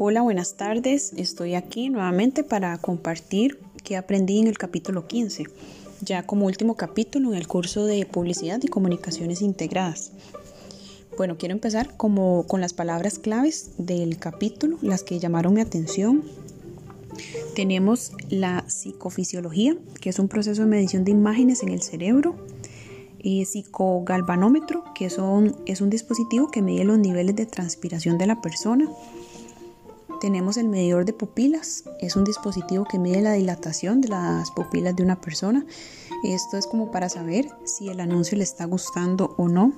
Hola, buenas tardes. Estoy aquí nuevamente para compartir qué aprendí en el capítulo 15, ya como último capítulo en el curso de Publicidad y Comunicaciones Integradas. Bueno, quiero empezar como con las palabras claves del capítulo, las que llamaron mi atención. Tenemos la psicofisiología, que es un proceso de medición de imágenes en el cerebro. Y psicogalvanómetro, que son, es un dispositivo que mide los niveles de transpiración de la persona. Tenemos el medidor de pupilas, es un dispositivo que mide la dilatación de las pupilas de una persona. Esto es como para saber si el anuncio le está gustando o no.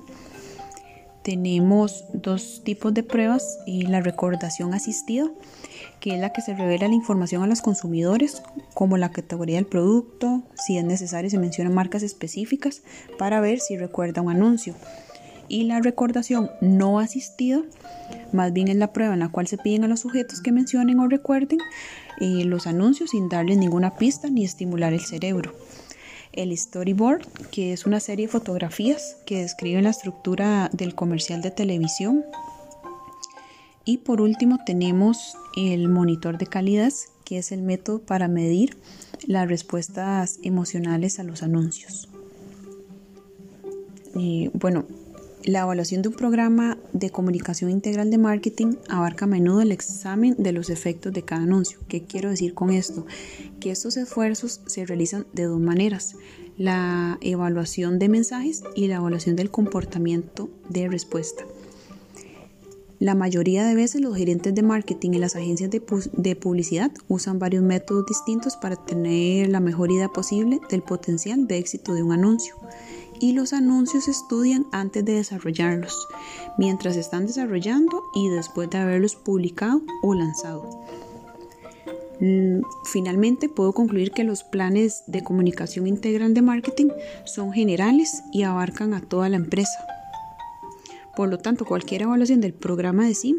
Tenemos dos tipos de pruebas y la recordación asistida, que es la que se revela la información a los consumidores, como la categoría del producto, si es necesario se mencionan marcas específicas para ver si recuerda un anuncio y la recordación no asistida, más bien es la prueba en la cual se piden a los sujetos que mencionen o recuerden eh, los anuncios sin darles ninguna pista ni estimular el cerebro. El storyboard, que es una serie de fotografías que describen la estructura del comercial de televisión. Y por último tenemos el monitor de calidad, que es el método para medir las respuestas emocionales a los anuncios. Eh, bueno, la evaluación de un programa de comunicación integral de marketing abarca a menudo el examen de los efectos de cada anuncio. ¿Qué quiero decir con esto? Que estos esfuerzos se realizan de dos maneras. La evaluación de mensajes y la evaluación del comportamiento de respuesta. La mayoría de veces los gerentes de marketing y las agencias de, de, publicidad usan varios métodos distintos para tener la mejor idea posible del potencial de éxito de un anuncio y los anuncios se estudian antes de desarrollarlos, mientras están desarrollando y después de haberlos publicado o lanzado. Mm, finalmente, puedo concluir que los planes de comunicación integral de marketing son generales y abarcan a toda la empresa. Por lo tanto, cualquier evaluación del programa de SIM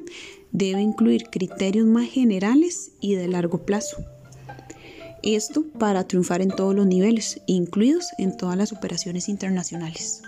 debe incluir criterios más generales y de largo plazo. Esto para triunfar en todos los niveles, incluidos en todas las operaciones internacionales.